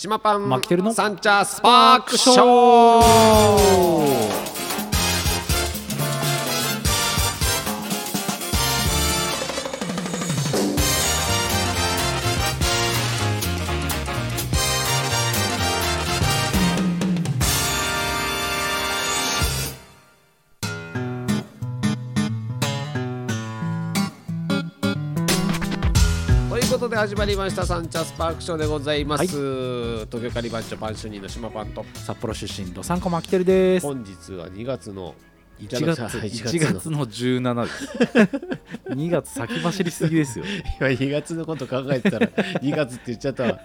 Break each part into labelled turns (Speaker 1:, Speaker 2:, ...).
Speaker 1: 島パン
Speaker 2: マキテルの
Speaker 1: サンチャスパークショー始まりました。サンチャスパークショーでございます、東京カリバンチョパン主任の島パンと
Speaker 2: 札幌出身ドサンコマキテルです。
Speaker 1: 本日は2月の
Speaker 2: 1月。
Speaker 1: はい
Speaker 2: 1月の17です2月先走りすぎですよ。
Speaker 1: 今2月のこと考えてたら 2月って言っちゃったわ。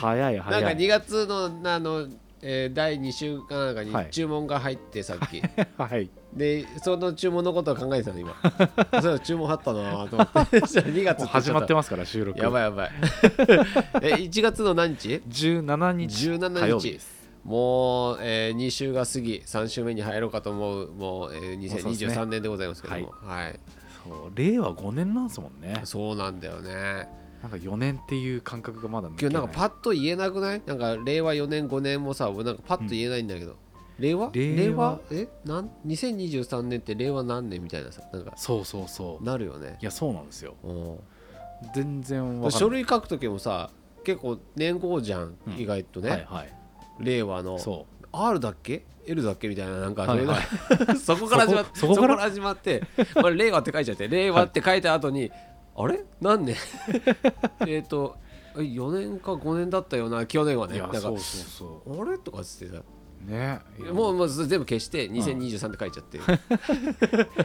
Speaker 2: 早い
Speaker 1: なんか
Speaker 2: 早い
Speaker 1: 2月のあの、えー第2週かなんかに
Speaker 2: はい。
Speaker 1: 注文が入ってさっき、
Speaker 2: はい
Speaker 1: でその注文のことを考えてたの今。そうだ注文あったなと思って。そしたら2月
Speaker 2: もう始まって
Speaker 1: ま
Speaker 2: ますから収録。
Speaker 1: やばいやばい。え1月の何日
Speaker 2: ？17日。
Speaker 1: 17
Speaker 2: 火曜日
Speaker 1: もう、え2週が過ぎ。3週目に入ろうかと思う。もう、えー
Speaker 2: もうそうですね。
Speaker 1: 2023年でございますけども。はい、
Speaker 2: そう令和5年なんですもんね。
Speaker 1: そうなんだよね。
Speaker 2: なんか4年っていう感覚がまだ
Speaker 1: 今日なんかパッと言えなくない？なんか令和4年5年もさ俺なんかパッと言えないんだけど、令和？
Speaker 2: 令和？
Speaker 1: え？なん？2023年って令和何年みたいなさなんか。
Speaker 2: そうそうそう。
Speaker 1: なるよね。
Speaker 2: いやそうなんですよ。
Speaker 1: うん。
Speaker 2: 全然
Speaker 1: 書類書く時もさ結構年号じゃん、
Speaker 2: うん。
Speaker 1: 意外とね、
Speaker 2: はいはい。
Speaker 1: 令和の。
Speaker 2: そ
Speaker 1: R だっけ？L だっけみたいななんか
Speaker 2: はい
Speaker 1: そうい そこから始まって
Speaker 2: そこから？
Speaker 1: 始まって、まあ、令和って書いちゃって 令和って書いた後に、あれ？何年？えっと4年か5年だったよな去年はね。
Speaker 2: そうそうそ
Speaker 1: あれ？とかっつってさ。
Speaker 2: うね。
Speaker 1: もうもう全部消して2023って書いちゃって、
Speaker 2: い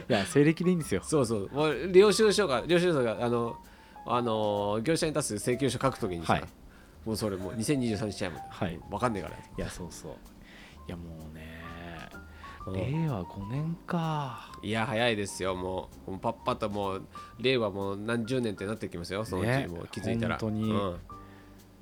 Speaker 2: や西暦でいいんですよ。
Speaker 1: そうそう。もう領収書が領収書があのあの業者に出す請求書書くときにさ、
Speaker 2: はい。
Speaker 1: もうそれもう2023にしちゃえば、
Speaker 2: はい。
Speaker 1: 分かんねえから
Speaker 2: いやそうそう。いやもうね
Speaker 1: うん。
Speaker 2: 令和5年か。
Speaker 1: いや早いですよ。もうパッパともう令和もう何十年ってなってきますよそのうち
Speaker 2: ね
Speaker 1: もう気づいたら、
Speaker 2: 本当に。
Speaker 1: うん。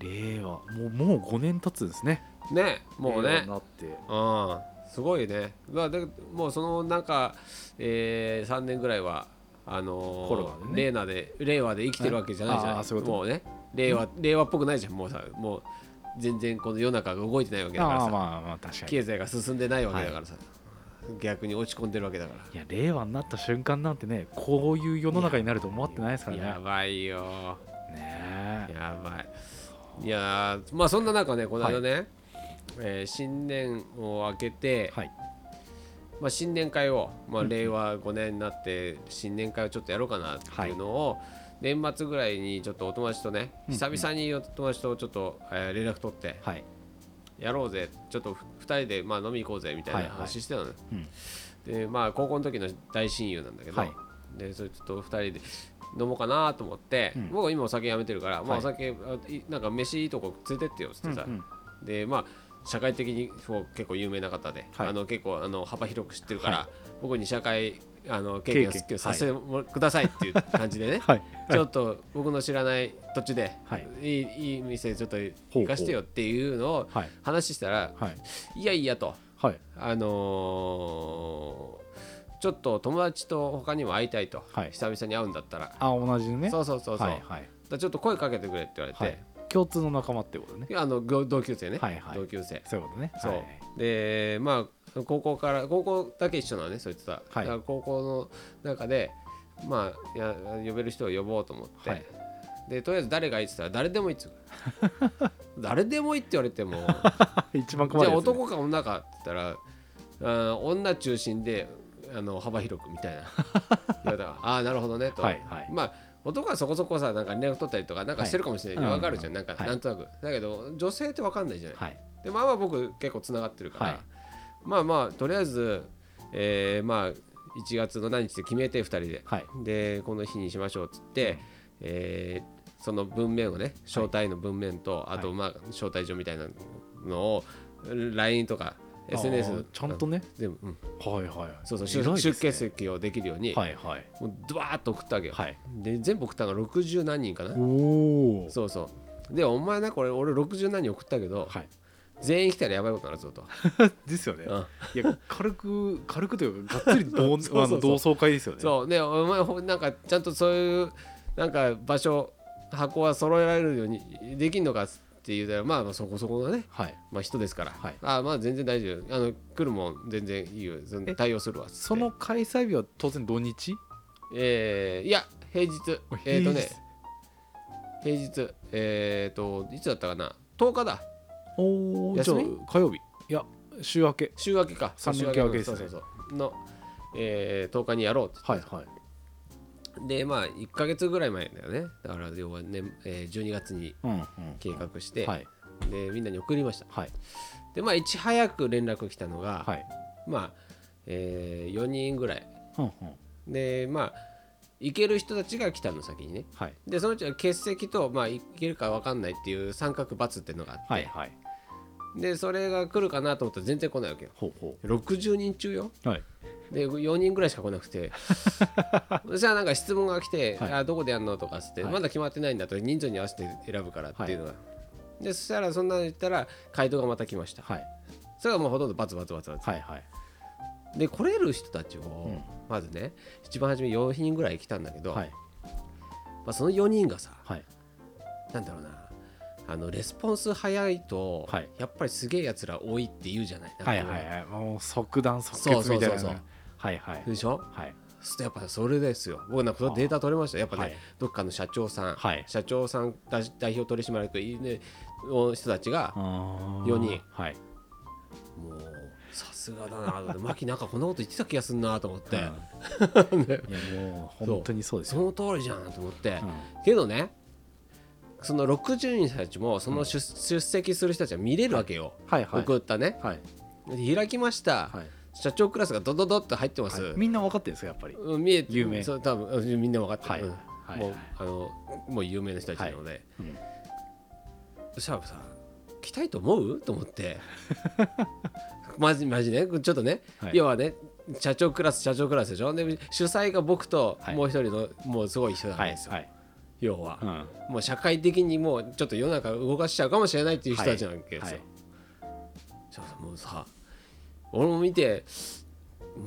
Speaker 2: 令和もうもう5年経つんですね
Speaker 1: ねもうね。
Speaker 2: になって。
Speaker 1: うん。すごいね。まあでもうその中、えー、3年ぐらいはあのー
Speaker 2: コロナでね。
Speaker 1: 令和で令和で生きてるわけじゃないじゃん
Speaker 2: ああそういうこと
Speaker 1: もうね。令和令和っぽくないじゃん。もうさもう全然この世の中が動いてないわけだからさ、
Speaker 2: まあまあ確かに。
Speaker 1: 経済が進んでないわけだからさ、逆に落ち込んでるわけだから。
Speaker 2: い。や令和になった瞬間なんてねこういう世の中になると思ってないですからね。
Speaker 1: やばいよ。
Speaker 2: ねえ。
Speaker 1: やばい。いやーまあそんな中ねこの間ね、えー新年を明けて、
Speaker 2: はい。
Speaker 1: まあ、新年会を、まあ、令和5年になって新年会をちょっとやろうかなっていうのを、年末ぐらいにちょっとお友達とね
Speaker 2: うん
Speaker 1: 久々にお友達とちょっと、えー連絡取って
Speaker 2: はい。
Speaker 1: やろうぜちょっと2人でまあ飲み行こうぜみたいな
Speaker 2: はいはい。
Speaker 1: 話してたのね、
Speaker 2: うん。
Speaker 1: でまあ高校の時の大親友なんだけど、
Speaker 2: はい。
Speaker 1: でそれちょっと2人で飲もうかなと思って、
Speaker 2: うん。
Speaker 1: 僕は今お酒やめてるから、まあ、
Speaker 2: はい。
Speaker 1: お酒なんか飯いいとこ連れてってよっつってさ、
Speaker 2: うん。
Speaker 1: でまあ社会的に結構有名な方で、
Speaker 2: はい。
Speaker 1: あの結構あの幅広く知ってるから、
Speaker 2: は
Speaker 1: 僕に社会あの経験をさせてもくださいっていう感じでね、
Speaker 2: はい。
Speaker 1: ちょっと僕の知らない土地で、
Speaker 2: はい。
Speaker 1: い。いいい店ちょっと行かしてよっていうのを
Speaker 2: はい
Speaker 1: 話したら、
Speaker 2: はい。
Speaker 1: いやいやと、
Speaker 2: はい。
Speaker 1: あのーちょっと友達と他にも会いたいと、
Speaker 2: はい。
Speaker 1: 久々に会うんだったら、
Speaker 2: あ同じね。
Speaker 1: そうそうそうそう、
Speaker 2: はいはい。
Speaker 1: だちょっと声かけてくれって言われて、
Speaker 2: はい共通の仲間ってことね。
Speaker 1: あの同同級生ね、
Speaker 2: はいはい。
Speaker 1: 同級生。
Speaker 2: そういうことね。
Speaker 1: そう、
Speaker 2: はい。
Speaker 1: でまあ高校から高校だけ一緒なのねそいつは、
Speaker 2: はい。
Speaker 1: 高校の中でまあや呼べる人を呼ぼうと思って、
Speaker 2: はい。
Speaker 1: でとりあえず誰がいいって言ったら誰でもいいっつう 誰でもいいって言われても。
Speaker 2: 一番困
Speaker 1: じゃあ男か女かって言ったらあー女中心であの幅広くみたいな。ああなるほどねと、
Speaker 2: はいはい。
Speaker 1: まあ男はそこそこさなんか連絡取ったりとかなんかしてるかもしれない、
Speaker 2: はい
Speaker 1: わかるじゃん。なんか、
Speaker 2: はい。
Speaker 1: なんとなく。だけど女性ってわかんないじゃない。
Speaker 2: はい。
Speaker 1: でまあまあ僕結構つながってるから、
Speaker 2: はい。
Speaker 1: まあまあとりあえず、えーまあ1月の何日で決めて2人で、
Speaker 2: はい。
Speaker 1: でこの日にしましょうっつって、えーその文面をね招待の文面と、あとまあ招待状みたいなのを LINE とか SNS
Speaker 2: ちゃんとね。
Speaker 1: 全部、うん、
Speaker 2: はいはい
Speaker 1: そうそう
Speaker 2: ね。
Speaker 1: 出出欠をできるように、
Speaker 2: はいはい。
Speaker 1: もうドワーッと送ったわけよ、
Speaker 2: はい。
Speaker 1: で全部送ったのが60何人かな。
Speaker 2: おお
Speaker 1: そうそう。でお前なこれ俺60何人送ったけど、
Speaker 2: はい。
Speaker 1: 全員来たらやばいことになるぞと、
Speaker 2: ですよね。
Speaker 1: うん。
Speaker 2: いや軽く軽くというかがっつり同
Speaker 1: そうそうそう。
Speaker 2: あの同窓会ですよね。
Speaker 1: そう。ねお前なんかちゃんとそういうなんか場所箱は揃えられるようにできんのかって言うたらまあまあそこそこのね、
Speaker 2: はい。
Speaker 1: まあ、人ですから、
Speaker 2: はい。
Speaker 1: あまあ全然大丈夫。あの来るもん全然いいよ。対応するわ。
Speaker 2: その開催日は当然土日？
Speaker 1: えーいや平日。
Speaker 2: あ
Speaker 1: えっ、とね
Speaker 2: 平日。
Speaker 1: えっ、といつだったかな？10日だ。
Speaker 2: おおじゃ火曜日。いや週明け。
Speaker 1: 週明けか。
Speaker 2: 三連休明けですね。
Speaker 1: そうそうそう。の、えー10日にやろうって
Speaker 2: はいはい
Speaker 1: でまあ1か月ぐらい前だよね。だから要はね、えー12月に計画して、
Speaker 2: はい。
Speaker 1: でみんなに送りました。
Speaker 2: はい。
Speaker 1: でまあいち早く連絡来たのが、
Speaker 2: はい。
Speaker 1: まあ、え4人ぐらい。
Speaker 2: うんうん。
Speaker 1: でまあ行ける人たちが来たの先にね。
Speaker 2: はい。
Speaker 1: でそのうちは欠席と、まあ、行けるか分かんないっていう三角×っていうのがあって、
Speaker 2: はいはい。
Speaker 1: でそれが来るかなと思ったら全然来ないわけよ。
Speaker 2: ほうほ
Speaker 1: 60人中よ。
Speaker 2: うはい
Speaker 1: で4人ぐらいしか来なくて。そしたらなんか質問が来て「
Speaker 2: はい
Speaker 1: あどこでやるの?」とかっつって、
Speaker 2: はい。
Speaker 1: まだ決まってないんだと人数に合わせて選ぶからっていうのが、でそしたらそんなの言ったら回答がまた来ました。
Speaker 2: はい。
Speaker 1: それがもうほとんどバツバツバツバツ。
Speaker 2: はいはい。
Speaker 1: で来れる人たちを、
Speaker 2: ん。
Speaker 1: まずね一番初め4人ぐらい来たんだけど、
Speaker 2: はい。
Speaker 1: まあ、その4人がさ
Speaker 2: はい。
Speaker 1: なんだろうなあのレスポンス早いと、
Speaker 2: はい。
Speaker 1: やっぱりすげえやつら多いって言うじゃない。
Speaker 2: はいはいはい。もう即断即決みたいな
Speaker 1: そうそうそう
Speaker 2: はいはい。
Speaker 1: でしょ？
Speaker 2: はい。
Speaker 1: やっぱそれですよ。僕なんかデータ取れました。やっぱね、
Speaker 2: はい。
Speaker 1: どっかの社長さん、
Speaker 2: はい。
Speaker 1: 社長さんだ代表取締役いいねの人たちが
Speaker 2: 4
Speaker 1: 4人。
Speaker 2: はい。
Speaker 1: もうさすがだなと思って。マキなんかこんなこと言ってた気がすんなと思って、
Speaker 2: うん。
Speaker 1: ね。
Speaker 2: いやもう本当にそうです
Speaker 1: そ
Speaker 2: よ
Speaker 1: の通りじゃんと思って、
Speaker 2: うん。
Speaker 1: けどねその60人たちもその出,、出席する人たちは見れるわけよ、
Speaker 2: はいはい。
Speaker 1: 送ったね。
Speaker 2: はい。
Speaker 1: で開きました、
Speaker 2: はい
Speaker 1: 社長クラスがドドドって入ってます、
Speaker 2: はい。みんな分かってるんですかやっぱり？
Speaker 1: うん見え
Speaker 2: 有名。
Speaker 1: そう多分うんみんな分かってる、
Speaker 2: はい。
Speaker 1: うん。
Speaker 2: はい。
Speaker 1: もうあのもう有名な人たちなので、
Speaker 2: うん。
Speaker 1: そしたらさ来たいと思う？と思って。マジマジね。ちょっとね、
Speaker 2: はい。
Speaker 1: 要はね社長クラス社長クラスでしょ？で主催が僕と
Speaker 2: はい。
Speaker 1: もう一人のもうすごい人なんですよ、
Speaker 2: はい。はい。
Speaker 1: 要は。
Speaker 2: う、ん。
Speaker 1: もう社会的にもうちょっと世の中動かしちゃうかもしれないっていう人たちなわけですよ、
Speaker 2: はい。
Speaker 1: そうそうもうさ俺も見て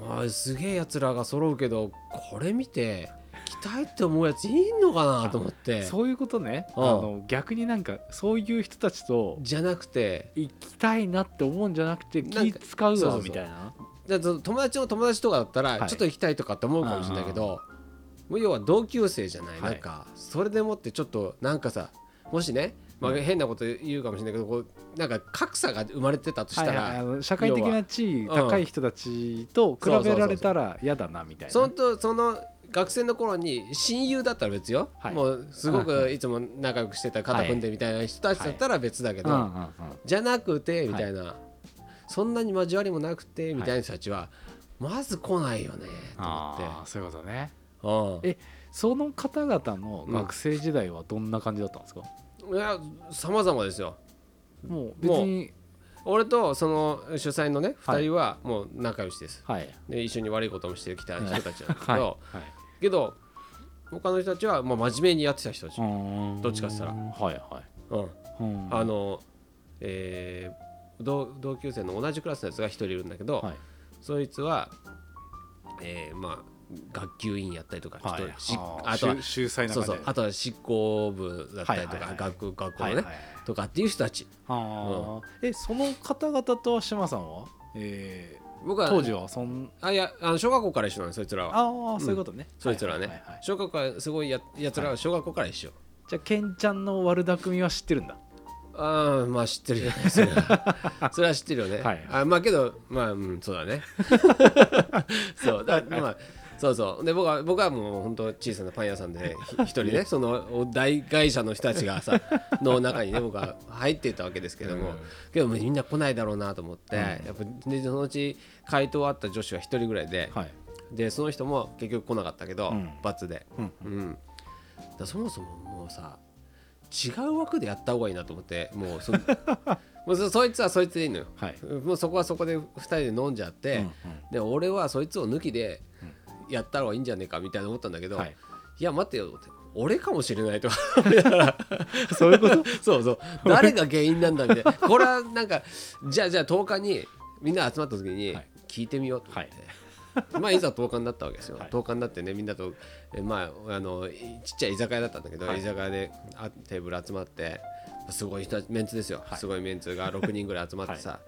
Speaker 1: まあすげえやつらが揃うけどこれ見て来たいって思うやついんのかな？と思って。
Speaker 2: そういうことね。あ
Speaker 1: うん。
Speaker 2: の逆になんかそういう人たちと
Speaker 1: じゃなくて。
Speaker 2: 行きたいなって思うんじゃなくて気使う
Speaker 1: そうそうそう。
Speaker 2: わみたいな？
Speaker 1: 友達の友達とかだったら
Speaker 2: はい。
Speaker 1: ちょっと行きたいとかって思うかもしれないけど、要は同級生じゃない。なんかそれでもってちょっとなんかさもしね、まあ、変なこと言うかもしれないけど、こうなんか格差が生まれてたとしたら、
Speaker 2: はいはい社会的な地位高い人たちと比べられたら嫌だなみたいな。
Speaker 1: そのとその学生の頃に親友だったら別よ、
Speaker 2: はい。
Speaker 1: もうすご
Speaker 2: うんうん。
Speaker 1: くいつも仲良くしてた肩組んでみたいな人たちだったら別だけど、
Speaker 2: うんうんうん
Speaker 1: じゃなくてみたいな、そんなに交わりもなくてみたいな人たちは、まず来ないよねと思
Speaker 2: ああそういうことね。
Speaker 1: って。
Speaker 2: えその方々の学生時代はどんな感じだったんですか、
Speaker 1: うん、いや様々ですよ。
Speaker 2: もう別に。
Speaker 1: 俺とその主催のね
Speaker 2: はい。
Speaker 1: 2人はもう仲良しです、
Speaker 2: はい。
Speaker 1: で一緒に悪いこともしてきた人たちなんだけど、
Speaker 2: はい。はい。
Speaker 1: けど他の人たちはもう真面目にやってた人たち、どっちかっつったら。
Speaker 2: はいはい。
Speaker 1: うん。
Speaker 2: うん。
Speaker 1: あの、えー同同級生の同じクラスのやつが一人いるんだけど、
Speaker 2: はい。
Speaker 1: そいつは、えーまあ学級委員やったりとか、
Speaker 2: はい
Speaker 1: ちょっとし
Speaker 2: あ
Speaker 1: とはあとは執行部だったりとか、
Speaker 2: はいはいはい。
Speaker 1: 学学校のね、
Speaker 2: はいはい
Speaker 1: とかっていう人たち。
Speaker 2: あー。えその方々とは島さんは、え
Speaker 1: 僕は
Speaker 2: ー当時はそん
Speaker 1: あいやあの小学校から一緒なのそいつらは。
Speaker 2: ああそういうことね、
Speaker 1: そいつらはね、
Speaker 2: はいはい。はい
Speaker 1: 小学校すごいややつらは小学校から一緒、
Speaker 2: じゃあケンちゃんの悪巧みは知ってるんだ？
Speaker 1: ああまあ知ってるよね。それはそれは知ってるよね、
Speaker 2: はい。
Speaker 1: あまあけどまあうんそうだね。そう。だまあそうそう。で僕は僕はもう本当小さなパン屋さんでひ一人ねその大会社の人たちがさ の中にね僕は入っていたわけですけども、
Speaker 2: うん。
Speaker 1: けどみんな来ないだろうなと思って、やっぱでそのうち回答あった女子は一人ぐらいで、
Speaker 2: はい。
Speaker 1: でその人も結局来なかったけど、
Speaker 2: うん。
Speaker 1: 罰で、
Speaker 2: うん。
Speaker 1: うん、だそもそももうさ違う枠でやった方がいいなと思ってもうそ もうそそいつはそいつでいいのよ。
Speaker 2: はい。
Speaker 1: もうそこはそこで2人で飲んじゃって、
Speaker 2: うんうん。
Speaker 1: で俺はそいつを抜きでやった方がいいんじゃねえかみたいな思ったんだけど、
Speaker 2: はい。
Speaker 1: い、や待ってよって俺かもしれないと。か
Speaker 2: そういうこと？
Speaker 1: そうそう。誰が原因なんだみたいな。これはなんかじゃあじゃあ10日にみんな集まった時に
Speaker 2: はい。
Speaker 1: 聞いてみようと。思って、まあいざ10日になったわけですよ、
Speaker 2: はい。
Speaker 1: 10日になってねみんなとえまああのいちっちゃい居酒屋だったんだけど、
Speaker 2: はい。
Speaker 1: 居酒屋であテーブル集まってすごい人メンツですよ、
Speaker 2: はい。
Speaker 1: すごいメンツが6人ぐらい集まってさ、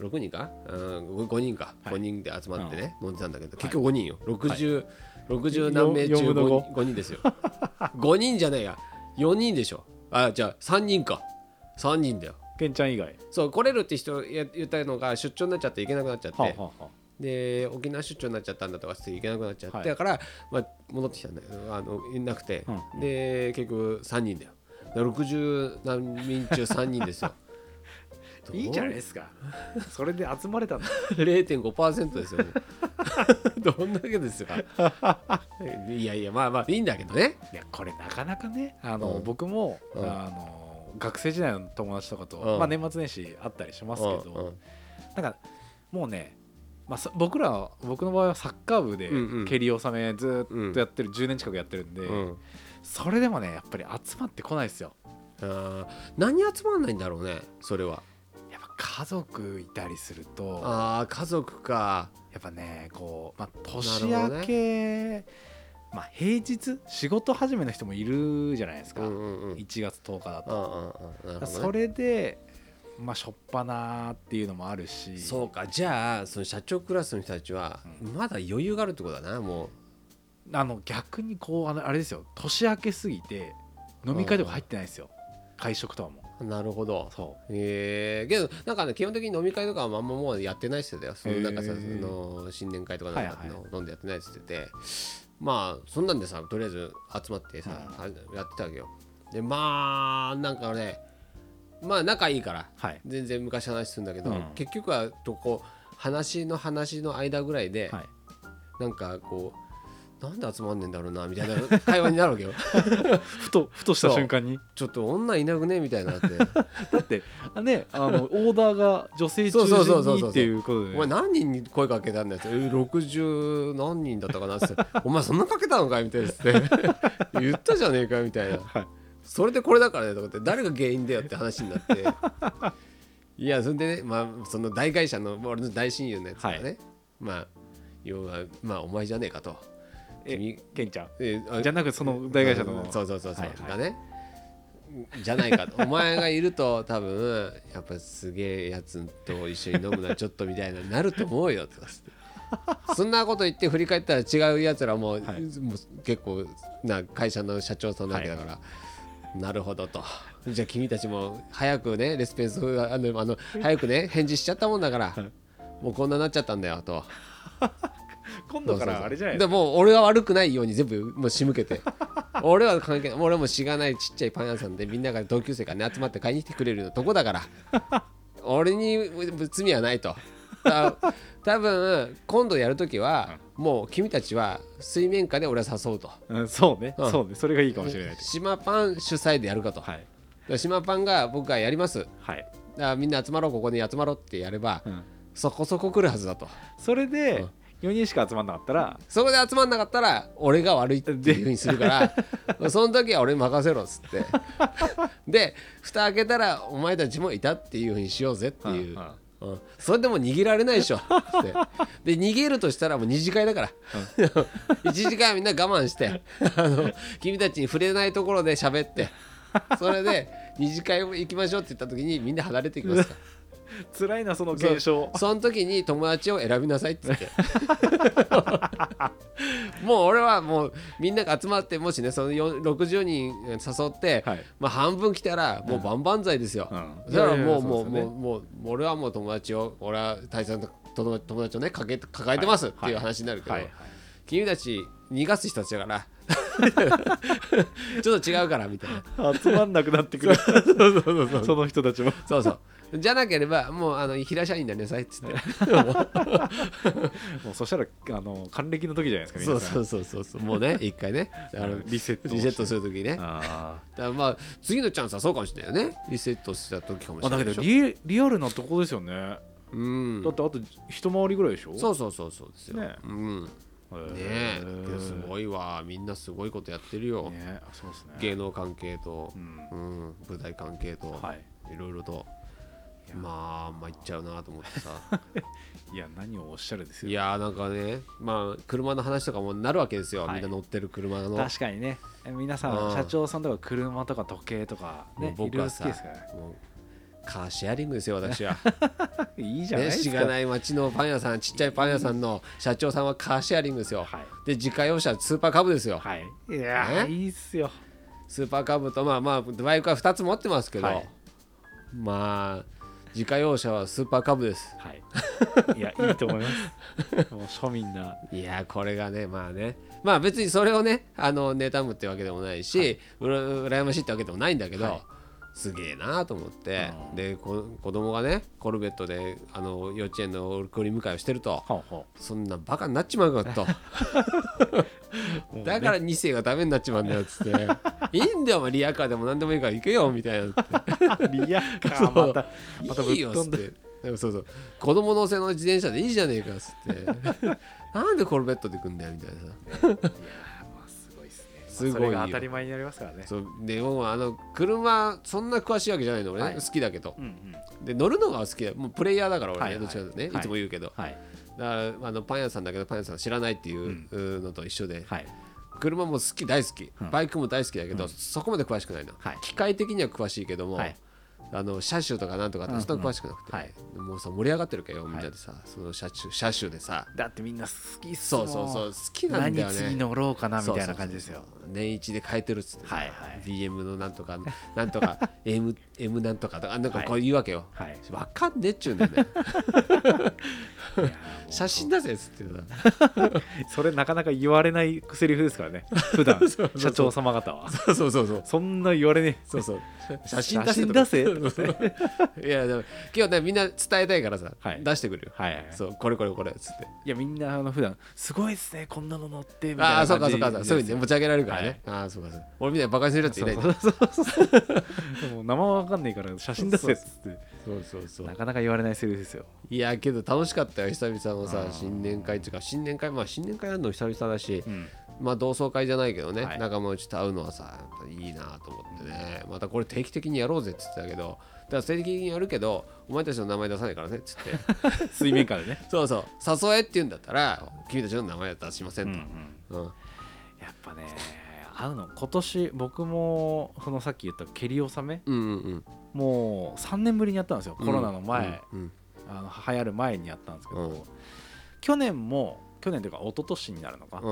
Speaker 1: 6人か、うん、5人か、
Speaker 2: はい。
Speaker 1: 5人で集まってね、飲んでたんだけど結局5人よ。60、60
Speaker 2: よ
Speaker 1: 何名中
Speaker 2: 四分の
Speaker 1: 5, 5人ですよ。5人じゃないや。4人でしょ。あじゃあ3人か。3人だよ。
Speaker 2: ケンちゃん以外。
Speaker 1: そう来れるって人や言ったのが出張になっちゃって行けなくなっちゃって、
Speaker 2: はあはあは
Speaker 1: で沖縄出張になっちゃったんだとかって行けなくなっちゃって、
Speaker 2: はい。
Speaker 1: だから、まあ、戻ってきたんだけどあのいなくて、
Speaker 2: う
Speaker 1: で結局3人だよ。だから60何人中3人ですよ。
Speaker 2: あいいんじゃないですか。それで集まれたんだ
Speaker 1: 0.5%ですよもう どんだけですかいやいやまあまあいいんだけどね。
Speaker 2: いやこれなかなかねあの、
Speaker 1: うん。
Speaker 2: 僕も、
Speaker 1: うん。
Speaker 2: あの学生時代の友達とかと、
Speaker 1: うん。
Speaker 2: まあ、年末年始あったりしますけど、
Speaker 1: うんうん。
Speaker 2: なんかもうね、まあ、そ僕らは僕の場合はサッカー部で
Speaker 1: うんうん。
Speaker 2: 蹴り納めずーっとやってる、10年近くやってるんで、
Speaker 1: うん。
Speaker 2: それでもねやっぱり集まってこないですよ。
Speaker 1: あー何集まんないんだろうねそれは
Speaker 2: 家族いたりすると
Speaker 1: あー家族か。
Speaker 2: やっぱねこう、まあ、年明け、まあ、平日仕事始めの人もいるじゃないですか、
Speaker 1: うんうんうん。
Speaker 2: 1月10日だ
Speaker 1: うん
Speaker 2: と、
Speaker 1: うんうんね。
Speaker 2: それでまあしょっぱなっていうのもあるし。
Speaker 1: そうか。じゃあその社長クラスの人たちはまだ余裕があるってことだなも
Speaker 2: あの逆にこうあのあれですよ。年明けすぎて飲み会とか入ってないですよ。会食とかも。
Speaker 1: うなるほど。
Speaker 2: そ
Speaker 1: ええけどなんかね基本的に飲み会とかはあんまもうやってないっすよそのなんかさ、
Speaker 2: へー。
Speaker 1: その新年会とかなんか
Speaker 2: はい
Speaker 1: の飲んでやってないっつってて。まあそんなんでさとりあえず集まってさ、
Speaker 2: う
Speaker 1: あやってたわけよ。でまあなんかねまあ仲いいから
Speaker 2: うはい。
Speaker 1: 全然昔話するんだけど、
Speaker 2: うん。
Speaker 1: 結局はとこう話の話の間ぐらいで、
Speaker 2: はい。
Speaker 1: なんかこうなんで集まんねえんだろうなみたいな会話になるわけよ。
Speaker 2: ふとふとした瞬間に。
Speaker 1: ちょっと女いなくねみたいになって。
Speaker 2: だってあねあのオーダーが女性中心にっていうことで
Speaker 1: お前何人に声かけたんだよって、え60何人だったかなって。お前そんなかけたのかいみたいなって。言ったじゃねえかみたいな、
Speaker 2: はい。
Speaker 1: それでこれだからねとかって誰が原因だよって話になって。いやそれでねまあその大会社の俺の大親友のやつがね、
Speaker 2: はい。
Speaker 1: まあ要はまあお前じゃねえかと
Speaker 2: え
Speaker 1: 君？
Speaker 2: ケンちゃん。
Speaker 1: えあ
Speaker 2: じゃなくその大会社の。
Speaker 1: うんそうそうそうそう、
Speaker 2: はいはい。
Speaker 1: がね。じゃないかと。お前がいると多分やっぱすげえやつと一緒に飲むのはちょっとみたいななると思うよとそんなこと言って振り返ったら違うやつらも,、
Speaker 2: はい。
Speaker 1: もう結構な会社の社長さんなわけだから、なるほどと。じゃあ君たちも早くねレスペンスあのあの早くね返事しちゃったもんだから。もうこんななっちゃったんだよと。
Speaker 2: 今度からあれじゃないで
Speaker 1: もう俺は悪くないように全部もう仕向けて。俺は関係ない。俺はもうしがないちっちゃいパン屋さんでみんなが同級生がね集まって買いに来てくれるよとこだから。俺に罪はないと。た多分今度やるときはもう君たちは水面下で俺は誘うと。
Speaker 2: うん、そうね、
Speaker 1: うん。
Speaker 2: そうね。それがいいかもしれない
Speaker 1: 島パン主催でやるかと、
Speaker 2: はい。
Speaker 1: 島パンが僕がやります。
Speaker 2: はい、
Speaker 1: らみんな集まろうここに集まろうってやれば
Speaker 2: うん、
Speaker 1: そこそこ来るはずだと。
Speaker 2: それで
Speaker 1: うん
Speaker 2: 4人しか集まんなかったら
Speaker 1: そこで集まんなかったら俺が悪いっていうふうにするから その時は俺に任せろっつって。で蓋開けたらお前たちもいたっていうふうにしようぜっていう、
Speaker 2: うん
Speaker 1: うん。それでも逃げられないでしょ。って。で逃げるとしたらもう二次会だから、一次会はみんな我慢してあの君たちに触れないところで喋って。それで二次会行きましょうって言った時にみんな離れていきますから
Speaker 2: 辛いなその現象。
Speaker 1: その時に友達を選びなさいっつって。もう俺はもうみんなが集まってもしねその4 60人誘って、
Speaker 2: はい。
Speaker 1: まあ、半分来たらもう万々歳ですよ、
Speaker 2: うん。
Speaker 1: だからもうもう
Speaker 2: そうですよね。
Speaker 1: もうもう俺はもう友達を俺は大切な友友達をね抱えてますっていう話になるけど、
Speaker 2: はい。はい。
Speaker 1: 君たち逃がす人たちだから ちょっと違うからみたいな。
Speaker 2: 集まんなくなってくる。その人たちも。
Speaker 1: そうそう。じゃなければもうあの平社員になりなさいっつって
Speaker 2: もうそしたらあの還暦の時じゃないですか
Speaker 1: そうそううそうそうそう。もうね一回ね。あの
Speaker 2: リセット
Speaker 1: リセットするときね。
Speaker 2: あ
Speaker 1: だまあ次のチャンスはそうかもしれないよね。リセットした時かもしれないでしょ。
Speaker 2: けどリリアルなとこですよね。
Speaker 1: うん。
Speaker 2: だってあと一回りぐらいでしょ。
Speaker 1: そうそうそうそうですよ、
Speaker 2: ね。
Speaker 1: うんねす
Speaker 2: い
Speaker 1: ごいわ。みんなすごいことやってるよ、
Speaker 2: ねそうですね。
Speaker 1: 芸能関係と
Speaker 2: う、ん。
Speaker 1: うん、舞台関係と、
Speaker 2: はい。
Speaker 1: いろいろと。
Speaker 2: や。
Speaker 1: まあ参っちゃうなと思ってさ。
Speaker 2: いや何をおっしゃるですよ。
Speaker 1: いやーなんかねまあ車の話とかもなるわけですよ、
Speaker 2: はい。
Speaker 1: みんな乗ってる車の。
Speaker 2: 確かにね。皆さ
Speaker 1: うん。
Speaker 2: ん社長さんとか車とか時計とかね
Speaker 1: 僕はさ
Speaker 2: ですからね。
Speaker 1: もうカーシェアリングですよ私は。
Speaker 2: いいじゃない
Speaker 1: ね
Speaker 2: ですか。
Speaker 1: しがない町のパン屋さんちっちゃいパン屋さんの社長さんはカーシェアリングですよ。
Speaker 2: はい。
Speaker 1: で自家用車スーパーカブですよ。
Speaker 2: はい。いやー
Speaker 1: ね。
Speaker 2: いいっすよ。
Speaker 1: スーパーカブとまあまあバイクは2つ持ってますけど、
Speaker 2: はい。
Speaker 1: まあ自家用車はスーパーカブです。
Speaker 2: はい。いやいいと思います。もう庶民な。い
Speaker 1: やこれがねまあね。まあ別にそれをねあの妬むってわけでもないし、うら羨ましいってわけでもないんだけど、
Speaker 2: はい
Speaker 1: すげえなと思って、
Speaker 2: うん。
Speaker 1: でこ子供がねコルベットであの幼稚園の送り迎えをしてると
Speaker 2: ほうほ
Speaker 1: そんなバカになっちまうかと。だから2世がダメになっちまうんだよっつっていいんだよお前リアカーでも何でもいいから行けよみたいな
Speaker 2: リアカーまたまたぶっ
Speaker 1: いいよっつって。でもそうそう。子供乗せの自転車でいいじゃねえかっつって。なんでコルベットで行くんだよみたいな
Speaker 2: すごい当たり前になりますからね。
Speaker 1: そう。でもあの車そんな詳しいわけじゃないの。俺ね、
Speaker 2: はい。
Speaker 1: 好きだけど。
Speaker 2: うんうん。
Speaker 1: で乗るのが好きだ。もうプレイヤーだから俺ね、
Speaker 2: はいはい。
Speaker 1: どっちかね、
Speaker 2: はい。
Speaker 1: いつも言うけど。
Speaker 2: はい。
Speaker 1: だからあのパン屋さんだけどパン屋さん知らないっていうのと一緒で、
Speaker 2: はい。
Speaker 1: 車も好き大好き。
Speaker 2: うん。
Speaker 1: バイクも大好きだけど、
Speaker 2: うん。
Speaker 1: そこまで詳しくないの、
Speaker 2: はい。
Speaker 1: 機械的には詳しいけども、
Speaker 2: はい
Speaker 1: あの車種とかなんとかって
Speaker 2: うん
Speaker 1: そんな詳しくなくて、
Speaker 2: はい。
Speaker 1: もうさ盛り上がってるかよみんなでさ、その車種車種でさ。
Speaker 2: だってみんな好きっすも
Speaker 1: そうんそうそう。好きなん
Speaker 2: 何
Speaker 1: だよね。
Speaker 2: 次乗ろうかなみたいな感じですよ。
Speaker 1: 年一で変えてるっつってさ、
Speaker 2: はいはい。
Speaker 1: BM のなんとか なんとか M, M なんとかとかなんかこう言うわけよ、
Speaker 2: はい。
Speaker 1: わかんねえっちゅうんだよね。写真だぜっつってさ。
Speaker 2: それなかなか言われないセリフですからね。普段。
Speaker 1: そう
Speaker 2: 社長様方は。
Speaker 1: そうそうそうそう。
Speaker 2: そんな言われね
Speaker 1: そうそう。写
Speaker 2: 写
Speaker 1: 真出せ
Speaker 2: 真
Speaker 1: とか。
Speaker 2: 出せ
Speaker 1: いやでも今日ねみんな伝えたいからさ、
Speaker 2: はい。
Speaker 1: 出してくるよ。
Speaker 2: はいはい
Speaker 1: そうこれこれこれっつって。
Speaker 2: いやみんなあの普段すごいですねこんなの乗ってみたい
Speaker 1: ああ
Speaker 2: な感じ
Speaker 1: そうかそうか。そういうふうにね持ち上げられるからね、
Speaker 2: はい。
Speaker 1: ああそうかそう俺みたいにバカにするやついないん。だ
Speaker 2: そうそうそう。そうでも名前わかんないから写真出せっつって。
Speaker 1: そうそうそう。
Speaker 2: なかなか言われないセリフですよ。
Speaker 1: いやけど楽しかったよ久々のさ新年会っていうか新年会まあ新年会やるの久々だし
Speaker 2: うん
Speaker 1: まあ同窓会じゃないけどね、
Speaker 2: はい。
Speaker 1: 仲間内と会うのはさやっぱいいなと思ってね。またこれ定期的にやろうぜっつってたけどだから定期的にやるけどお前たちの名前出さないからねっつって。
Speaker 2: 水面下でね。
Speaker 1: そうそう。誘えって言うんだったら君たちの名前は出しませ
Speaker 2: うんん
Speaker 1: と、
Speaker 2: うん。
Speaker 1: うん。
Speaker 2: やっぱね会うの今年僕もそのさっき言った蹴り納め？
Speaker 1: うんうんうん。
Speaker 2: もう3年ぶりにやったんですよ、コロナの前、
Speaker 1: うん。
Speaker 2: あの流行る前にやったんですけど、
Speaker 1: うん。
Speaker 2: 去年も去年というか一昨年になるのか、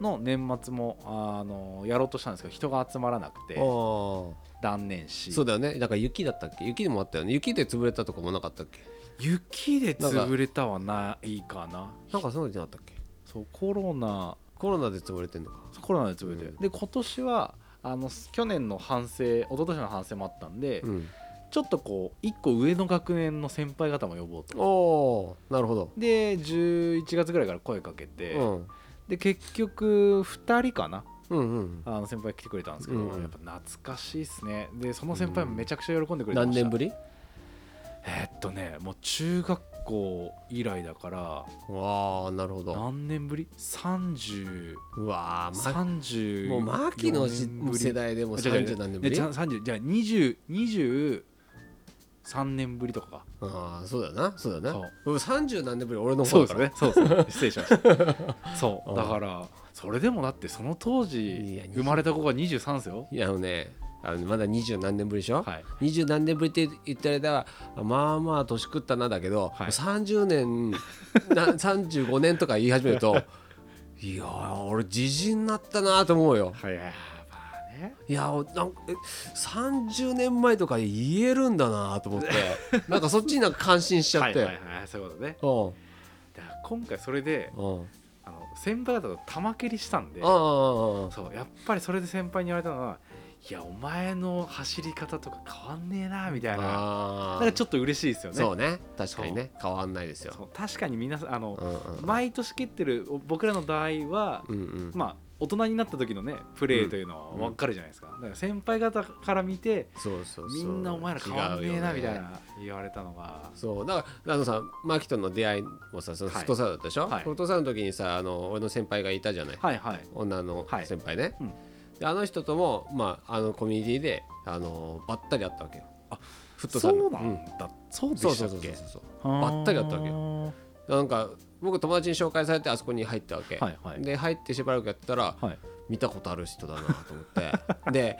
Speaker 2: の年末もあのやろうとしたんですけど人が集まらなくて
Speaker 1: あ
Speaker 2: 断念し。
Speaker 1: あそうだよね。だから雪だったっけ？雪でもあったよね。雪で潰れたとかもなかったっけ？
Speaker 2: 雪で潰れたはないかな。
Speaker 1: なんかそうじゃなかったっけ？
Speaker 2: そうコロナ。
Speaker 1: コロナで潰れてんのか。
Speaker 2: コロナで潰れて、
Speaker 1: うん。
Speaker 2: で今年はあの去年の反省一昨年の反省もあったんで、
Speaker 1: うん
Speaker 2: ちょっとこう一個上の学年の先輩方も呼ぼうと。
Speaker 1: おなるほど。
Speaker 2: で11月ぐらいから声かけて、
Speaker 1: うん、
Speaker 2: で結局2人かな、
Speaker 1: うんうん、
Speaker 2: あの先輩来てくれたんですけど、
Speaker 1: うん、
Speaker 2: やっぱ懐かしいっすね。でその先輩もめちゃくちゃ喜んでくれてました、うん、
Speaker 1: 何年ぶり？
Speaker 2: えー、っとねもう中学校以来だから
Speaker 1: わあなるほど。
Speaker 2: 何年ぶり？30
Speaker 1: うわー、ま、
Speaker 2: 30
Speaker 1: もう牧の世代でも30何年ぶり？
Speaker 2: じゃあ2020 3年ぶりとか
Speaker 1: ああそうだよな。そうだよな。
Speaker 2: そう。
Speaker 1: 30何年ぶり俺の方だから
Speaker 2: ね。そうそう。失礼しました。そう。だからそれでもだってその当時生まれた子が23ですよ。
Speaker 1: いやあのねあのまだ二十何年ぶりでしょ、
Speaker 2: はい、
Speaker 1: 二十何年ぶりって言ったらまあまあ年食ったなだけど、
Speaker 2: はい、
Speaker 1: 30年な 35年とか言い始めるといや俺自陣になったなと思うよ。
Speaker 2: はいはいはい。
Speaker 1: いやーなんかえ30年前とか言えるんだなと思って。なんかそっちになんか感心しちゃって、
Speaker 2: はいはいはいそういうことね。
Speaker 1: うん。
Speaker 2: 今回それで
Speaker 1: うん。
Speaker 2: あの先輩方と玉蹴りしたんでやっぱりそれで先輩に言われたのはいやお前の走り方とか変わんねえなみたいな。
Speaker 1: あ
Speaker 2: なんかちょっと嬉しいですよね。
Speaker 1: そうね。確かにね。変わんないですよ。
Speaker 2: 確かに皆さんあの、
Speaker 1: うんうん。
Speaker 2: 毎年蹴ってるお僕らの場合は、
Speaker 1: うんうん。
Speaker 2: まあ大人になった時のねプレーというのは分かるじゃないですか,、だから先輩方から見て
Speaker 1: そうそう
Speaker 2: みんなお前ら変わんねえなみたいな言われたのが、
Speaker 1: そう。だからあのさマキとの出会いもさその
Speaker 2: はい。
Speaker 1: フットサルだったでしょ、
Speaker 2: はい。
Speaker 1: フットサルの時にさあの俺の先輩がいたじゃない、
Speaker 2: はいはい。
Speaker 1: 女の
Speaker 2: はい。
Speaker 1: 先輩ね、
Speaker 2: うん。
Speaker 1: であの人とも、まあ、あのコミュニティであのばったり会ったわけよ。フットサル。
Speaker 2: そうなんだ、そうで
Speaker 1: そう
Speaker 2: したっけ？
Speaker 1: ばったりだったわけよ。なんか僕友達に紹介されてあそこに入ったわけ、
Speaker 2: はいはい。
Speaker 1: で入ってしばらくやったら
Speaker 2: はい。
Speaker 1: 見たことある人だなと思って。で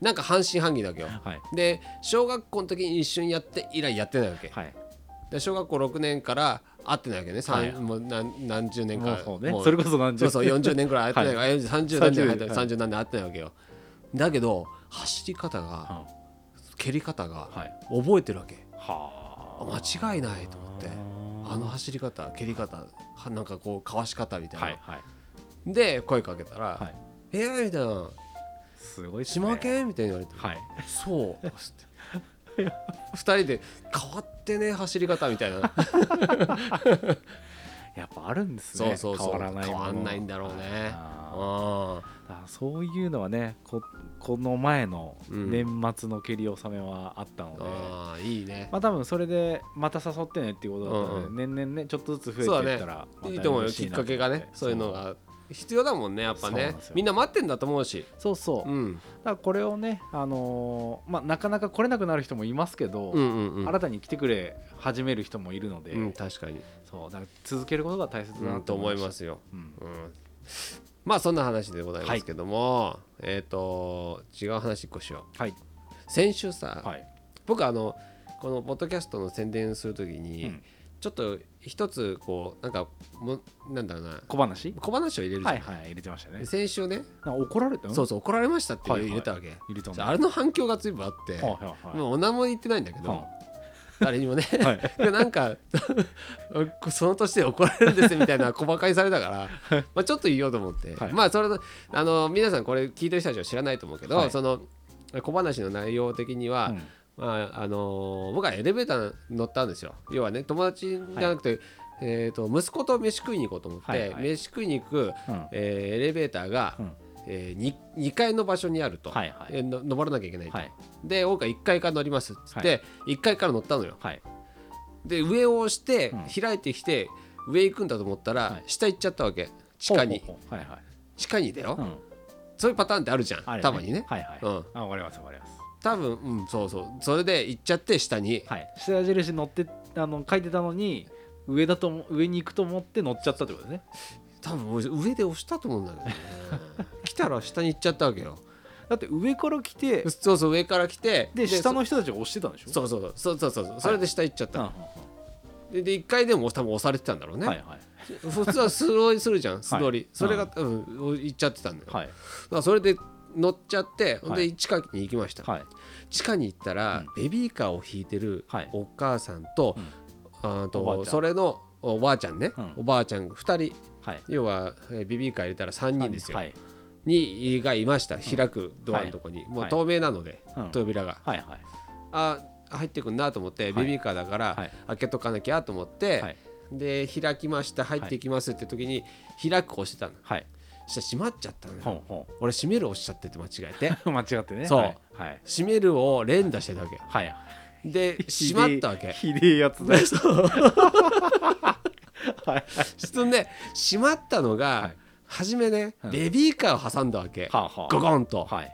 Speaker 1: なんか半信半疑だけよ。
Speaker 2: はい。
Speaker 1: で小学校の時に一緒にやって以来やってないわけ。
Speaker 2: はい。
Speaker 1: で小学校6年から会ってないわけね、
Speaker 2: はい。
Speaker 1: もう何何十年か。
Speaker 2: そうね。れこそ何十
Speaker 1: そうそう40年くらい会ってない、
Speaker 2: は
Speaker 1: あ30何年入って
Speaker 2: 30
Speaker 1: 30何年会ってないわけよ。だけど走り方が
Speaker 2: うん
Speaker 1: 蹴り方が
Speaker 2: はい。
Speaker 1: 覚えてるわけ。
Speaker 2: はあ。
Speaker 1: 間違いないと思ってあの走り方蹴り方はなんかこうかわし方みたいな、
Speaker 2: はいはい。
Speaker 1: で声かけたら
Speaker 2: はい「
Speaker 1: えー、みたいな「
Speaker 2: すごいっすね
Speaker 1: 島県?」みたいに言われて。
Speaker 2: はい「
Speaker 1: そう」つって。2人で変わってね走り方みたいな。
Speaker 2: やっぱあるんですね。
Speaker 1: そうそうそう。
Speaker 2: 変わらない
Speaker 1: 変わんないんだろうね
Speaker 2: あそういうのはねここの前の
Speaker 1: うん
Speaker 2: 年末の蹴り納めはあったので、
Speaker 1: あーいいね。
Speaker 2: まあ多分それでまた誘ってねっていうことだったので、
Speaker 1: うん
Speaker 2: 年々ねちょっとずつ増えていったら、また
Speaker 1: いいと思うよ。きっかけがねそう。いうのが。必要だもんねやっぱね。みんな待ってんだと思うし。
Speaker 2: そうそう、だ
Speaker 1: うん。
Speaker 2: からこれをね、あのーまあ、なかなか来れなくなる人もいますけど、
Speaker 1: うんうんうん。
Speaker 2: 新たに来てくれ始める人もいるので、
Speaker 1: うん確かに。
Speaker 2: そうだから続けることが大切だ
Speaker 1: う
Speaker 2: なん
Speaker 1: と思い
Speaker 2: す
Speaker 1: ますよ。
Speaker 2: うん。
Speaker 1: うんまあそんな話でございますけどもえっと違う話一個しよう。
Speaker 2: はい。
Speaker 1: 先週さ
Speaker 2: はい。
Speaker 1: 僕あのこのポッドキャストの宣伝するときに、
Speaker 2: うん。
Speaker 1: ちょっと一つこうなんかもなんだろうな。
Speaker 2: 小話？
Speaker 1: 小話を入れるじゃん、
Speaker 2: はいはい入れてましたね。
Speaker 1: で先週ね
Speaker 2: 怒られた？の
Speaker 1: そうそう怒られましたって入れたわけ、
Speaker 2: 入れたんだ
Speaker 1: じゃああれの反響が随分あって、
Speaker 2: はいはいはい。
Speaker 1: もうお名も言ってないんだけど、
Speaker 2: は
Speaker 1: 誰にもね。
Speaker 2: はい。
Speaker 1: でなんか その年で怒られるんですみたいな小馬鹿にされたからまあちょっと言おうと思って、
Speaker 2: はい。
Speaker 1: まあそれあの皆さんこれ聞いてる人たちは知らないと思うけど、
Speaker 2: はい。
Speaker 1: その小話の内容的には、
Speaker 2: うん。
Speaker 1: まああの僕はエレベーター乗ったんですよ。要はね友達じゃなくて、えー、と息子と飯食いに行こうと思って、
Speaker 2: はいはい。
Speaker 1: 飯食いに行く、
Speaker 2: うん。
Speaker 1: えーエレベーターが、
Speaker 2: うん
Speaker 1: えー、2, 2階の場所にあると、
Speaker 2: はいはい。
Speaker 1: えーの登らなきゃいけないと、
Speaker 2: はい。
Speaker 1: で僕は1階から乗りますっつって、1階から乗ったのよ。
Speaker 2: はい。
Speaker 1: で上を押して
Speaker 2: うん。
Speaker 1: 開いてきて上行くんだと思ったら、
Speaker 2: はい。
Speaker 1: 下行っちゃったわけ。地下に。地下にだよ、
Speaker 2: うん。
Speaker 1: そういうパターンってあるじゃん
Speaker 2: あれ
Speaker 1: たまにね。
Speaker 2: はいはい、
Speaker 1: うん。
Speaker 2: あわかりますわかります。
Speaker 1: 多分うんそうそう。それで行っちゃって下に。
Speaker 2: はい。下矢印乗ってあの書いてたのに上だと思上に行くと思って乗っちゃったってことですね
Speaker 1: 多分俺上で押したと思うんだけどね。来たら下に行っちゃったわけよ。
Speaker 2: だって上から来て
Speaker 1: そうそう上から来て
Speaker 2: で下の人たちが押してたんでしょ？
Speaker 1: そうそうそうそうそうそうそれで下行っちゃった、
Speaker 2: うんうん
Speaker 1: でで1階でも多分押されてたんだろうね、
Speaker 2: うんはいはい。
Speaker 1: 普通は素通りするじゃん素通り、
Speaker 2: はい
Speaker 1: それが、うん、行っちゃってたんだよ、
Speaker 2: はい。
Speaker 1: だそれで乗っちゃって、ほん
Speaker 2: はい。
Speaker 1: で地下に行きました、
Speaker 2: はい。
Speaker 1: 地下に行ったら、ベビーカーを引いてる
Speaker 2: はい。
Speaker 1: お母さんと,、あとそれのおばあちゃんね、
Speaker 2: うん。
Speaker 1: おばあちゃん2人
Speaker 2: はい。
Speaker 1: 要はえーベビーカー入れたら3人ですよ、
Speaker 2: はい。
Speaker 1: にがいました。開くドアのとこに、もう透明なので、
Speaker 2: うん。
Speaker 1: 扉が。
Speaker 2: はいはい。
Speaker 1: あ入ってくんなと思って、ベビーカーだから、
Speaker 2: はい。
Speaker 1: 開けとかなきゃと思って、
Speaker 2: はい。
Speaker 1: で開きました。入っていきますって時に、開く押してたの。
Speaker 2: はい。
Speaker 1: そしたら閉まっちゃったのよ、
Speaker 2: ほんほ
Speaker 1: 俺閉める押しちゃってて間違えて。
Speaker 2: ん 間違ってね。
Speaker 1: そう。
Speaker 2: はい。はい。
Speaker 1: 閉めるを連打してたわけ。
Speaker 2: はい。
Speaker 1: で閉まったわけ。
Speaker 2: ひでえやつだはい
Speaker 1: そんで閉まったのが、
Speaker 2: はい。
Speaker 1: 初めね、
Speaker 2: うん。
Speaker 1: ベビーカーを挟んだわけ、
Speaker 2: はあはあ。
Speaker 1: ゴゴンと、
Speaker 2: はい。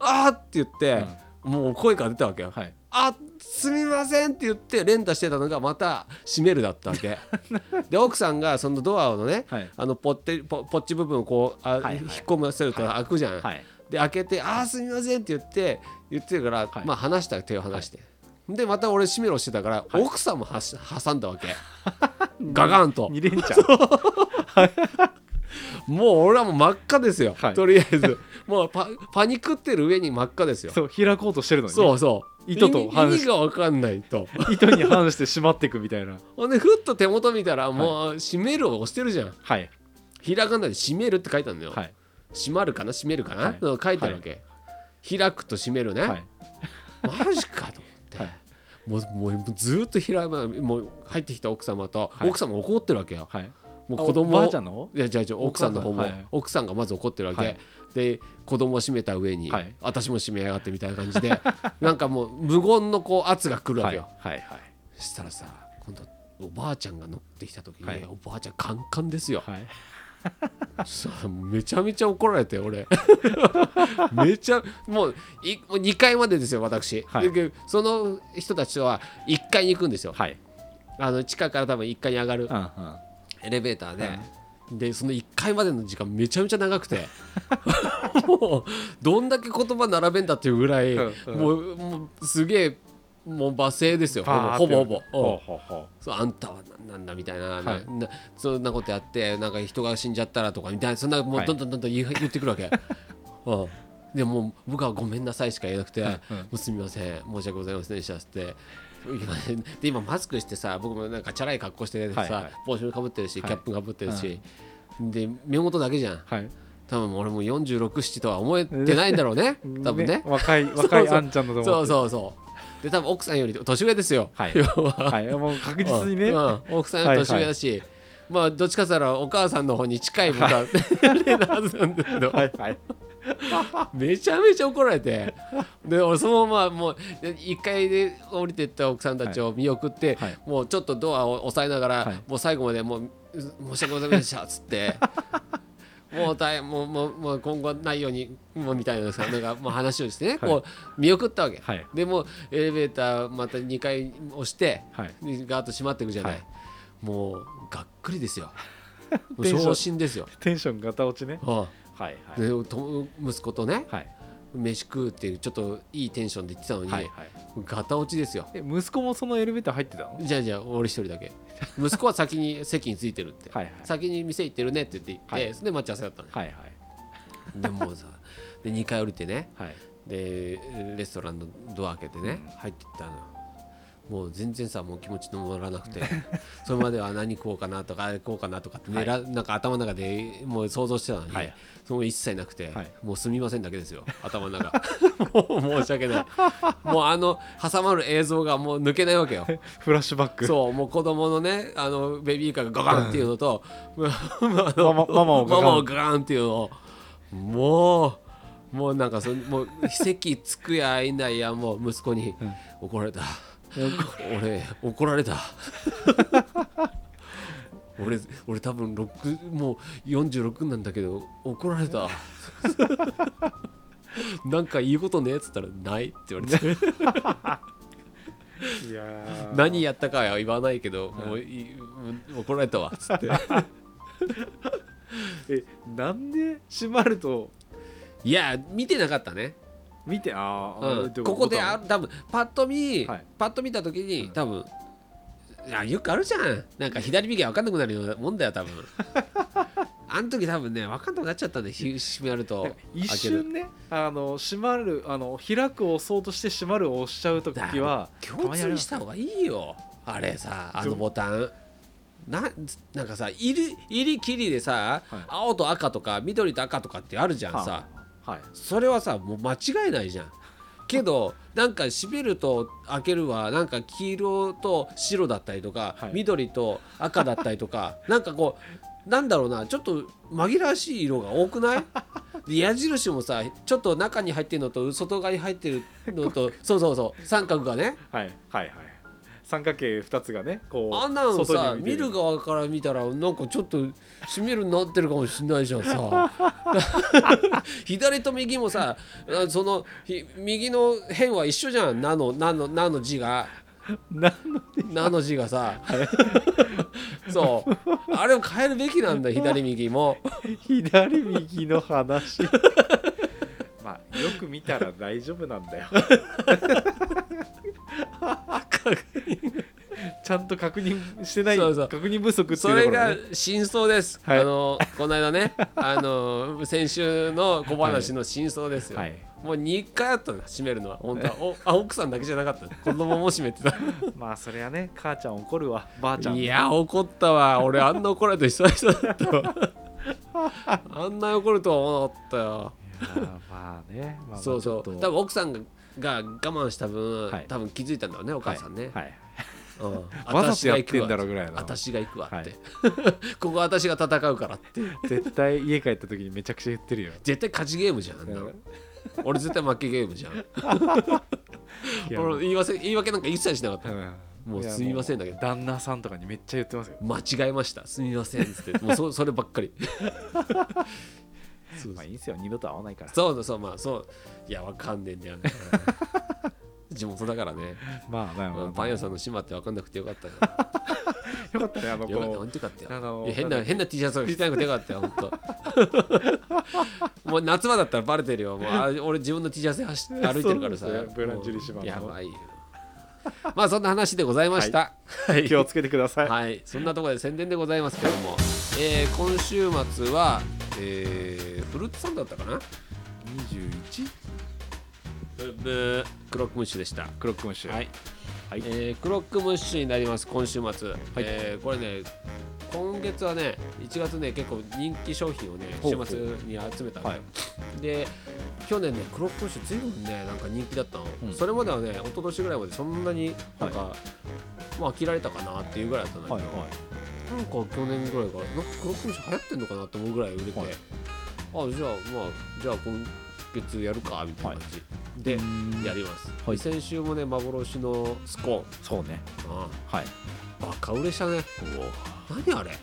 Speaker 1: あーって言って、もう声から出たわけよ、
Speaker 2: はい。
Speaker 1: あすみませんって言って連打してたのがまた閉めるだったわけ。で奥さんがそのドアのね、
Speaker 2: はい。
Speaker 1: あのポッテポポッチ部分をこうあ、
Speaker 2: はいはい。
Speaker 1: 引っ込ませると開くじゃん、
Speaker 2: はい。
Speaker 1: で開けて「あーすみません」って言って言ってるから、
Speaker 2: はい。
Speaker 1: まあ離した手を離して、でまた俺閉めろしてたから、
Speaker 2: はい。
Speaker 1: 奥さんもはし挟んだわけ ガガンと。
Speaker 2: 二連チャン
Speaker 1: もう俺はもう真っ赤ですよ、
Speaker 2: はい。
Speaker 1: とりあえず。もうパパニクってる上に真っ赤ですよ。
Speaker 2: そう開こうとしてるのに。ね
Speaker 1: そうそう。
Speaker 2: 糸と
Speaker 1: 意味
Speaker 2: 反し
Speaker 1: 意味が分かんないと。
Speaker 2: 糸に反して閉まっていくみたいな。
Speaker 1: ほんでふっと手元見たらもう閉めるを押してるじゃん。
Speaker 2: はい。
Speaker 1: ひらがなで閉めるって書いてあるのよ、
Speaker 2: はい。
Speaker 1: 閉まるかな？閉めるかな、
Speaker 2: はい。
Speaker 1: うん書いてあるわけ、開くと閉めるね、
Speaker 2: はい。
Speaker 1: マジかともうもうずーっとひらがなもう入ってきた奥様と、
Speaker 2: はい。
Speaker 1: 奥様怒ってるわけよ。
Speaker 2: はい。
Speaker 1: もう子供
Speaker 2: ばあちゃんの？方
Speaker 1: いやじゃあじゃあ奥さんの方も、
Speaker 2: はい。
Speaker 1: 奥さんがまず怒ってるわけ、
Speaker 2: はい。
Speaker 1: で子供を閉めた上に、
Speaker 2: はい。
Speaker 1: 私も閉めやがってみたいな感じで なんかもう無言のこう圧が来るわ
Speaker 2: はい
Speaker 1: けよ、
Speaker 2: はいはい
Speaker 1: そしたらさ今度おばあちゃんが乗ってきた時に、
Speaker 2: はい。
Speaker 1: おばあちゃんカンカンですよ
Speaker 2: はい
Speaker 1: さめちゃめちゃ怒られて俺。めちゃもういもう2階までですよ私、
Speaker 2: はい。
Speaker 1: でその人たちとは1階に行くんですよ。
Speaker 2: はい。
Speaker 1: あの地下から多分1階に上がる
Speaker 2: うんうん。
Speaker 1: エレベーターで、でその1階までの時間めちゃめちゃ長くて。もうどんだけ言葉並べんだっていうぐらい、
Speaker 2: うんうん。
Speaker 1: もうもうすげえもう罵声ですよ。ほぼほぼ。ほぼ。そうあんたは何なんだみたいな,、
Speaker 2: はい。
Speaker 1: なそんなことやってなんか人が死んじゃったらとかみたいなそんなも
Speaker 2: はい。
Speaker 1: うどんどんどんどん言い言ってくるわけ、うん、でもう僕はごめんなさいしか言えなくて、もうすみません申し訳ございませんでしたって今で今マスクしてさ僕もなんかチャラい格好してさ、帽子もかぶってるしキ
Speaker 2: はい
Speaker 1: ャップかぶってるし、で目元だけじゃん
Speaker 2: はい
Speaker 1: 多分俺も467とは思えてないんだろうね多分ね
Speaker 2: 若い若いあんちゃんだと思
Speaker 1: そう
Speaker 2: う
Speaker 1: そうそうで多分奥さんより年上ですよ、
Speaker 2: はい。
Speaker 1: 要は。
Speaker 2: はい。もう確実にね。
Speaker 1: うん。うん。奥さんより年上だし、まあどっちかって言ったらお母さんの方に近い僕は年齢のはずなんだけど、
Speaker 2: はいはい。
Speaker 1: めちゃめちゃ怒られて。で俺そのままもう1階で降りてった奥さんたちを見送って、
Speaker 2: はい。
Speaker 1: もうちょっとドアを押さえながら、
Speaker 2: はい。
Speaker 1: もう最後までもう申し訳ございませんでしたっつって。もう大変もうもうもう今後ないようにもうみたいなさなんかもう話をしてね、
Speaker 2: はい。
Speaker 1: こう見送ったわけ、
Speaker 2: はい。
Speaker 1: でもうエレベーターまた2階押して
Speaker 2: はい。
Speaker 1: ガーッと閉まっていくじゃない、
Speaker 2: はい。
Speaker 1: もうがっくりですよ。も う
Speaker 2: テンション。
Speaker 1: 昇進ですよ、
Speaker 2: テンションガタ落ちね。
Speaker 1: うん。
Speaker 2: はいはい。
Speaker 1: 息子とね
Speaker 2: はい
Speaker 1: 飯食うっていうちょっといいテンションで言ってたのに、
Speaker 2: はいはい。
Speaker 1: ガタ落ちですよ。
Speaker 2: え息子もそのエレベーター入ってたの？
Speaker 1: じゃあじゃあ俺一人だけ。息子は先に席についてるって、
Speaker 2: はいはい。
Speaker 1: 先に店行ってるねって言って行って、
Speaker 2: はい。
Speaker 1: それで待ち合わせだったのよ。
Speaker 2: はいはい。
Speaker 1: でもうさで2階降りてね。
Speaker 2: はい。
Speaker 1: でレストランのドア開けてね、入ってったのよもう全然さもう気持ちの乗らなくて それまでは何食おうかなとかあれ食おうかなとかって、ねらなんか頭の中でもう想像してたのに、
Speaker 2: はい。
Speaker 1: その一切なくて、
Speaker 2: はい。
Speaker 1: もうすみませんだけですよ 頭の中。もう申し訳ない。もうあの挟まる映像がもう抜けないわけよ。
Speaker 2: フラッシュバック。
Speaker 1: そうもう子供のねあのベビーカーがガガンっていうのと、あの
Speaker 2: ママママをガガン
Speaker 1: っていうのをもうもうなんかそのもう席つくやいないやもう息子に怒られた、俺怒られた。俺俺多分6もう46なんだけど怒られた。なんか言うことねっつったらないって言われて。
Speaker 2: いやー。
Speaker 1: 何やったかは言わないけど、もうい怒られたわ。っつって
Speaker 2: えなんで閉まると？
Speaker 1: いや見てなかったね、
Speaker 2: 見てあ
Speaker 1: う
Speaker 2: ー、
Speaker 1: ん、
Speaker 2: で
Speaker 1: ここであ多分パッと見、
Speaker 2: はい。
Speaker 1: パッと見た時に多分いやよくあるじゃん。なんか左右が分かんなくなるようなもんだよ多分。あの時多分ね分かんなくなっちゃったんでひ閉めると。
Speaker 2: 一瞬ねあの閉まるあの開くを押そうとして閉まるを押しちゃう時は
Speaker 1: 共通にした方がいいよ。あれさあのボタン。ななんかさ入り入り切りでさ、
Speaker 2: はい。
Speaker 1: 青と赤とか緑と赤とかってあるじゃんさ、
Speaker 2: はい。
Speaker 1: それはさもう間違いないじゃん。けど なんか閉めると開けるはなんか黄色と白だったりとか、
Speaker 2: はい。
Speaker 1: 緑と赤だったりとか。なんかこうなんだろうな。ちょっと紛らわしい色が多くない？で矢印もさちょっと中に入ってるのと外側に入ってるのと そうそうそう。三角がね。
Speaker 2: はい。はいはい三角形二つがねこう
Speaker 1: あんなの
Speaker 2: 外
Speaker 1: さ見る。側から見たらなんかちょっと閉めるになってるかもしれないじゃんさ。左と右もさあそのひ右の辺は一緒じゃん「な」の「な」の「な」の字が。
Speaker 2: な「
Speaker 1: な」の字がさ。そう。あれを変えるべきなんだよ左右も。
Speaker 2: 左右の話。まあよく見たら大丈夫なんだよちゃんと確認してない
Speaker 1: そうそう。
Speaker 2: 確認不足っていうと
Speaker 1: それが
Speaker 2: ころね
Speaker 1: 真相です、
Speaker 2: はい。
Speaker 1: あのこの間ね あの先週の小話の真相ですよ、
Speaker 2: はい。
Speaker 1: もう2回あったの閉めるのは。本当は。おあ奥さんだけじゃなかった。子供も閉めてた。
Speaker 2: まあそれはね母ちゃん怒るわ。ばあちゃん
Speaker 1: いや怒ったわ。俺あんな怒られた久々だったわ。あんな怒るとは思わなかったよ。
Speaker 2: いやまあね、まあ、
Speaker 1: そうそう。多分奥さんがが我慢した分、
Speaker 2: はい。
Speaker 1: 多分気づいたんだろうねお母さんね、
Speaker 2: はい、はい。
Speaker 1: うん、
Speaker 2: わざとやってんだろ
Speaker 1: 私が行くわ
Speaker 2: ぐらいの。
Speaker 1: 私が行くわって、
Speaker 2: はい。
Speaker 1: ここは私が戦うからって。
Speaker 2: 絶対家帰った時にめちゃくちゃ言ってるよ。
Speaker 1: 絶対勝ちゲームじゃんあんなの。俺絶対負けゲームじゃん。
Speaker 2: い や
Speaker 1: 俺言い訳言い訳なんか一切しなかった、
Speaker 2: うん。
Speaker 1: もうすみませんだけど。
Speaker 2: 旦那さんとかにめっちゃ言ってますよ。
Speaker 1: 間違えました。すみませんっつって。もうそそればっかりそう
Speaker 2: まあいいんですよ二度と会わないから。
Speaker 1: そうそうまあそう。いやわかんねえんだよね。地元だからね、
Speaker 2: まあまあまあ、
Speaker 1: パン屋さんの島ってわかんなくてよかったよ。
Speaker 2: よかったねあの
Speaker 1: よかった
Speaker 2: こ
Speaker 1: 本当よかったよ。
Speaker 2: うあの
Speaker 1: いや変な変な T シャツを着てなくてよかったよ本当。もう夏場だったらバレてるよ。もうあ俺自分の T シャツで走歩いてるからさ。
Speaker 2: ブランジュリ島の。
Speaker 1: やばいよ。まあそんな話でございました。はい、
Speaker 2: 気をつけてください、
Speaker 1: はい、そんなところで宣伝でございますけども、えー今週末は、えーフルーツサンドだったかな
Speaker 2: ？21?
Speaker 1: ブブークロックムッシュでした。
Speaker 2: クロックムッシュ。
Speaker 1: はい、
Speaker 2: はい。
Speaker 1: えークロックムッシュになります今週末、えーこれね今月はね1月ね結構人気商品をね週末に集めたんだよ、
Speaker 2: はい。
Speaker 1: で去年ねクロックムッシュずいぶんねなんか人気だったの、
Speaker 2: うん。
Speaker 1: それまではね一昨年ぐらいまでそんなになんか、まあ飽きられたかなっていうぐらいだったんだけど、
Speaker 2: はいはい。
Speaker 1: なんか去年ぐらいからなんかクロックムッシュ流行ってんのかなと思うぐらい売れて、
Speaker 2: はい
Speaker 1: あじゃあまあじゃあ今月やるかみたいな感じ、でやります、
Speaker 2: はい
Speaker 1: 先週もね幻のスコーン。
Speaker 2: そうね。
Speaker 1: あ
Speaker 2: はい。
Speaker 1: あバカ売れしたね何あれ？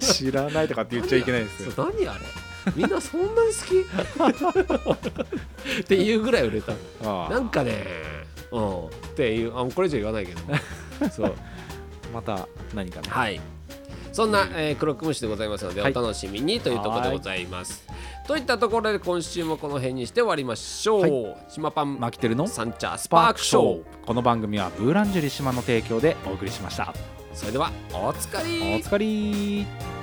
Speaker 2: 知らないとかって言っちゃいけないですよ。
Speaker 1: 何あれ？みんなそんなに好き？っていうぐらい売れた。なんかねうん。っていうあこれ以上言わないけどそう。
Speaker 2: また何かね。
Speaker 1: はい。そんな、えー、クロックムッシュでございますので、
Speaker 2: はい。
Speaker 1: お楽しみにというところでございます。といったところで今週もこの辺にして終わりましょう。
Speaker 2: はい。
Speaker 1: 島パン
Speaker 2: マキテルの
Speaker 1: サンチャース
Speaker 2: スパー
Speaker 1: パークショー。
Speaker 2: クショー。この番組はブーランジュリ島の提供でお送りしました。
Speaker 1: それではおつかり
Speaker 2: お疲れ